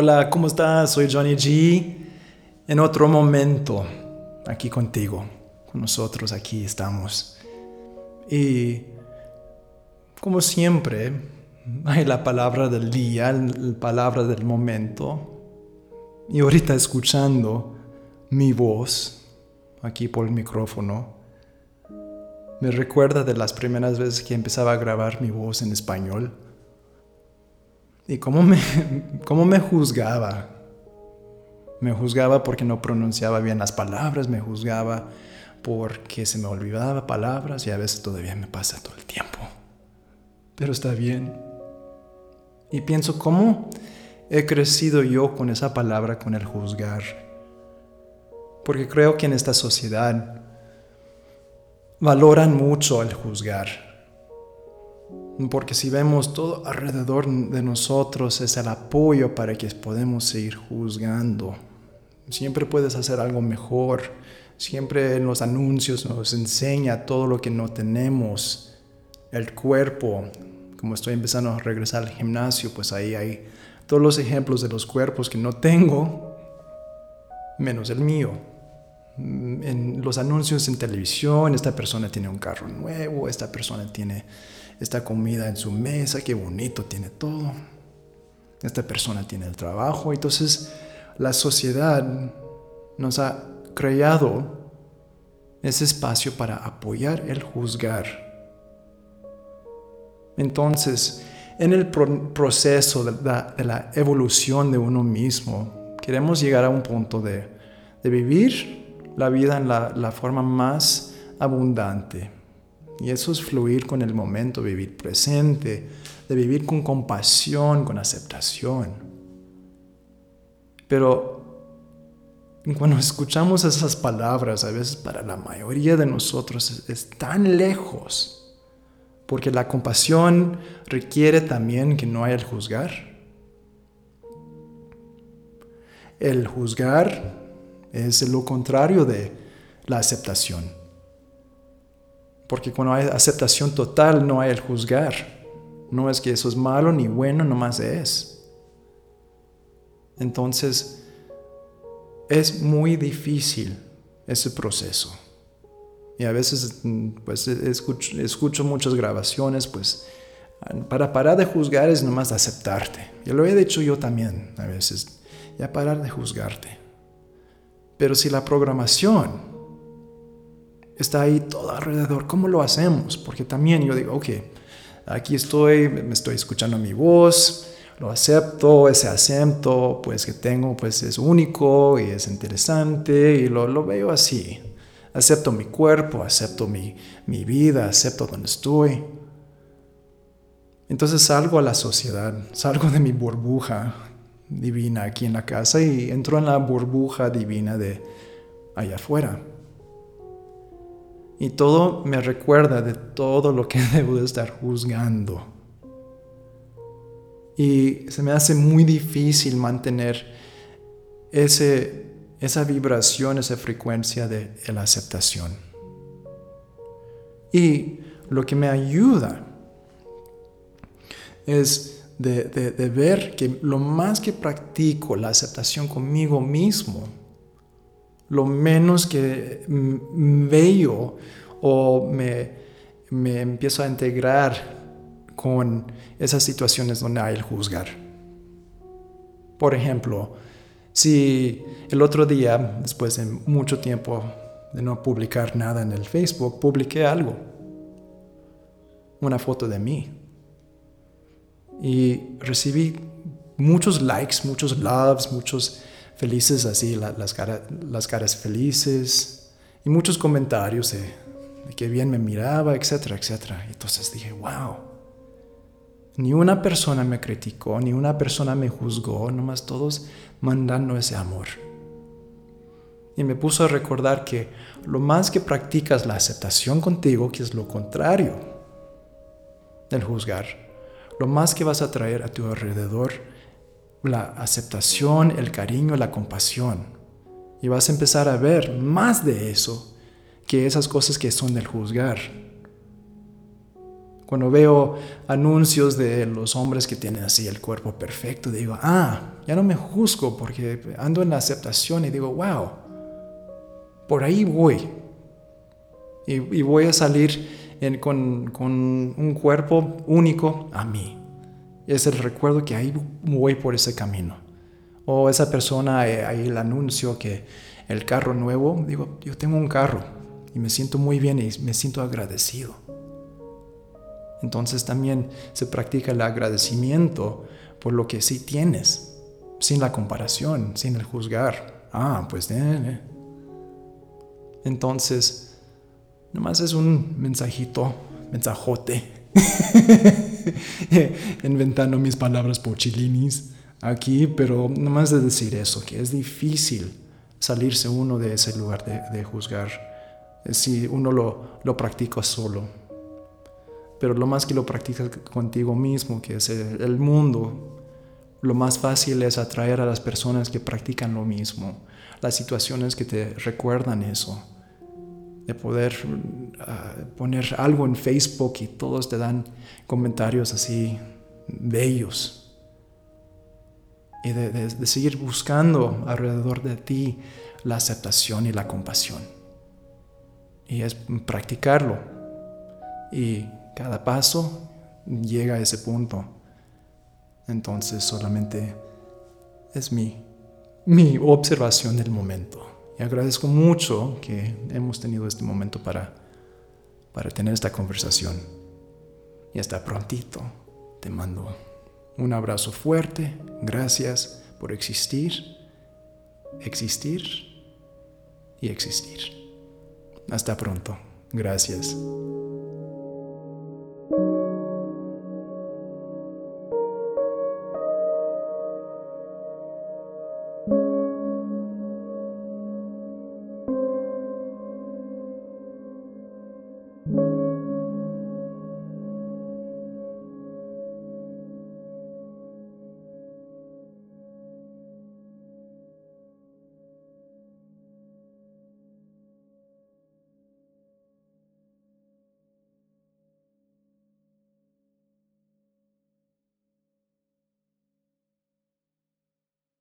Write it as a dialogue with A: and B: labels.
A: Hola, ¿cómo estás? Soy Johnny G. En otro momento, aquí contigo, con nosotros, aquí estamos. Y como siempre, hay la palabra del día, la palabra del momento. Y ahorita escuchando mi voz aquí por el micrófono, me recuerda de las primeras veces que empezaba a grabar mi voz en español y cómo me, cómo me juzgaba. Me juzgaba porque no pronunciaba bien las palabras, me juzgaba porque se me olvidaba palabras y a veces todavía me pasa todo el tiempo. Pero está bien. Y pienso cómo he crecido yo con esa palabra, con el juzgar. Porque creo que en esta sociedad valoran mucho el juzgar. Porque si vemos todo alrededor de nosotros es el apoyo para que podamos seguir juzgando. Siempre puedes hacer algo mejor. Siempre en los anuncios nos enseña todo lo que no tenemos. El cuerpo, como estoy empezando a regresar al gimnasio, pues ahí hay todos los ejemplos de los cuerpos que no tengo, menos el mío. En los anuncios en televisión, esta persona tiene un carro nuevo, esta persona tiene esta comida en su mesa, qué bonito tiene todo. Esta persona tiene el trabajo. Entonces la sociedad nos ha creado ese espacio para apoyar el juzgar. Entonces, en el proceso de la, evolución de uno mismo, queremos llegar a un punto de, vivir la vida en la forma más abundante, y eso es fluir con el momento, vivir presente, de vivir con compasión, con aceptación. Pero cuando escuchamos esas palabras, a veces para la mayoría de nosotros es, tan lejos, porque la compasión requiere también que no haya el juzgar. El juzgar es lo contrario de la aceptación. Porque cuando hay aceptación total no hay el juzgar. No es que eso es malo ni bueno, nomás es. Entonces, es muy difícil ese proceso. Y a veces, pues, escucho, escucho muchas grabaciones, pues, para parar de juzgar es nomás aceptarte. Y lo he dicho yo también a veces, ya parar de juzgarte. Pero si la programación está ahí todo alrededor. ¿Cómo lo hacemos? Porque también yo digo, ok, aquí estoy, me estoy escuchando mi voz, lo acepto, ese acento pues que tengo pues es único y es interesante y lo, lo veo así. Acepto mi cuerpo, acepto mi, mi vida, acepto donde estoy. Entonces salgo a la sociedad, salgo de mi burbuja divina aquí en la casa y entro en la burbuja divina de allá afuera. Y todo me recuerda de todo lo que debo de estar juzgando. Y se me hace muy difícil mantener ese, esa vibración, esa frecuencia de la aceptación. Y lo que me ayuda es de, de, ver que lo más que practico la aceptación conmigo mismo, lo menos que veo o me, me empiezo a integrar con esas situaciones donde hay el juzgar. Por ejemplo, si el otro día, después de mucho tiempo de no publicar nada en el Facebook, publiqué algo, una foto de mí, y recibí muchos likes, muchos loves, muchos felices así, las, las caras felices y muchos comentarios de, de qué bien me miraba, etcétera, etcétera. Entonces dije, wow, ni una persona me criticó, ni una persona me juzgó, nomás todos mandando ese amor. Y me puso a recordar que lo más que practicas la aceptación contigo, que es lo contrario del juzgar, lo más que vas a traer a tu alrededor la aceptación, el cariño, la compasión. Y vas a empezar a ver más de eso que esas cosas que son del juzgar. Cuando veo anuncios de los hombres que tienen así el cuerpo perfecto, digo, ah, ya no me juzgo porque ando en la aceptación y digo, wow, por ahí voy. Y, voy a salir con, un cuerpo único a mí. Es el recuerdo que ahí voy por ese camino. O esa persona, eh, ahí el anuncio que el carro nuevo, digo, yo tengo un carro y me siento muy bien y me siento agradecido. Entonces también se practica el agradecimiento por lo que sí tienes, sin la comparación, sin el juzgar. Ah, pues... Eh, eh. Entonces, nomás es un mensajito, mensajote, inventando mis palabras pochilinis aquí, pero nomás de decir eso, que es difícil salirse uno de ese lugar de, juzgar si uno lo, lo practica solo. Pero lo más que lo practicas contigo mismo, que es el, mundo, lo más fácil es atraer a las personas que practican lo mismo, las situaciones que te recuerdan eso, de poder ah, poner algo en Facebook y todos te dan comentarios así bellos. Y de seguir buscando alrededor de ti la aceptación y la compasión. Y es practicarlo. Y cada paso llega a ese punto. Entonces solamente es mi, mi observación del momento. Y agradezco mucho que hemos tenido este momento para, para tener esta conversación. Y hasta prontito. Te mando un abrazo fuerte. Gracias por existir, existir y existir. Hasta pronto. Gracias.